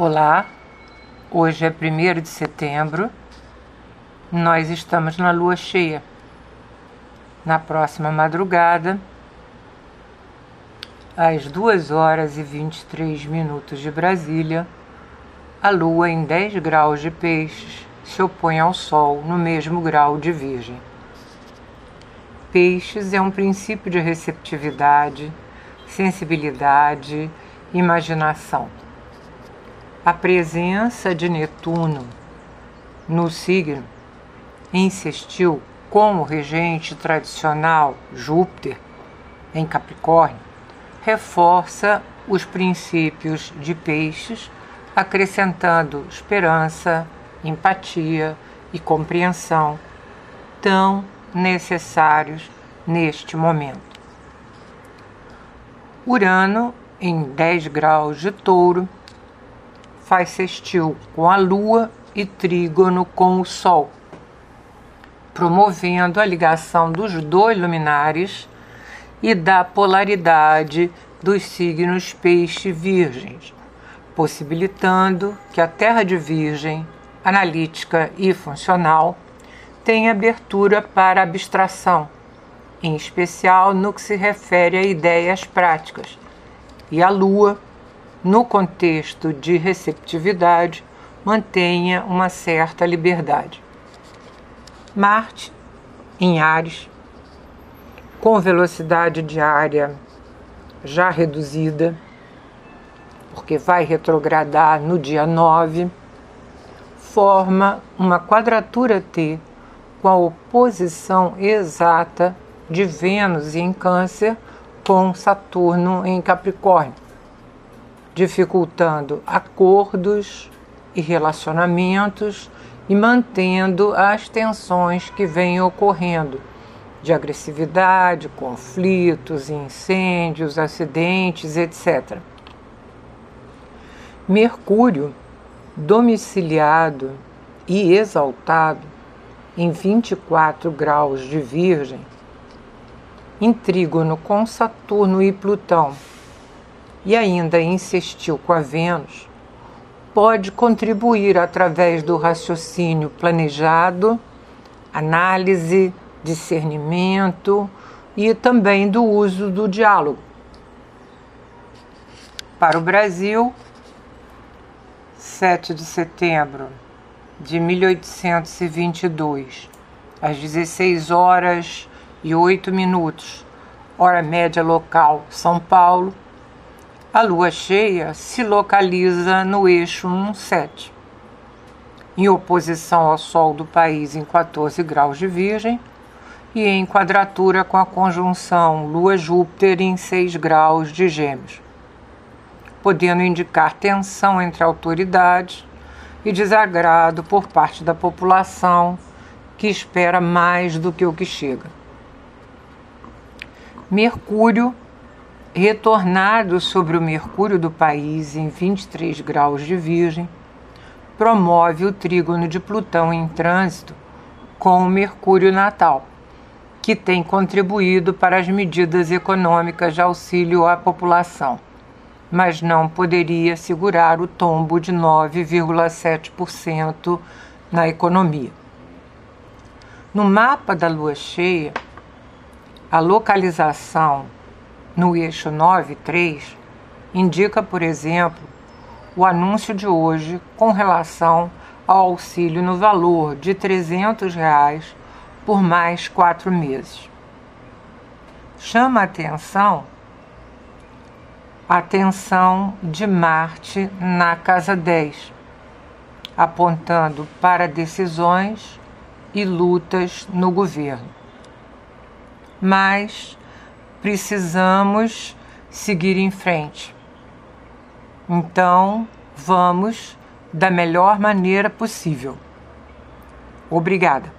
Olá, hoje é 1 de setembro, nós estamos na lua cheia. Na próxima madrugada, às 2 horas e 23 minutos de Brasília, a lua em 10 graus de peixes se opõe ao Sol no mesmo grau de Virgem. Peixes é um princípio de receptividade, sensibilidade, imaginação a presença de Netuno no signo insistiu com o regente tradicional Júpiter em Capricórnio, reforça os princípios de peixes, acrescentando esperança, empatia e compreensão tão necessários neste momento. Urano, em 10 graus de touro, faz sextil com a Lua e trígono com o Sol, promovendo a ligação dos dois luminares e da polaridade dos signos peixe virgens, possibilitando que a Terra de Virgem, analítica e funcional, tenha abertura para abstração, em especial no que se refere a ideias práticas, e a Lua, no contexto de receptividade, mantenha uma certa liberdade. Marte, em Ares, com velocidade diária já reduzida, porque vai retrogradar no dia 9, forma uma quadratura T com a oposição exata de Vênus em Câncer com Saturno em Capricórnio dificultando acordos e relacionamentos e mantendo as tensões que vêm ocorrendo de agressividade, conflitos, incêndios, acidentes, etc. Mercúrio, domiciliado e exaltado em 24 graus de Virgem, em trígono com Saturno e Plutão e ainda insistiu com a Vênus, pode contribuir através do raciocínio planejado, análise, discernimento e também do uso do diálogo. Para o Brasil, 7 de setembro de 1822, às 16 horas e 8 minutos, hora média local, São Paulo, a lua cheia se localiza no eixo 17, em oposição ao Sol do país em 14 graus de Virgem e em quadratura com a conjunção Lua-Júpiter em 6 graus de Gêmeos, podendo indicar tensão entre autoridades e desagrado por parte da população que espera mais do que o que chega. Mercúrio retornado sobre o Mercúrio do país em 23 graus de Virgem, promove o trígono de Plutão em trânsito com o Mercúrio natal, que tem contribuído para as medidas econômicas de auxílio à população, mas não poderia segurar o tombo de 9,7% na economia. No mapa da lua cheia, a localização no eixo 9.3 indica, por exemplo, o anúncio de hoje com relação ao auxílio no valor de 300 reais por mais quatro meses. Chama a atenção a atenção de Marte na casa 10, apontando para decisões e lutas no governo. Mas precisamos seguir em frente. Então, vamos da melhor maneira possível. Obrigada.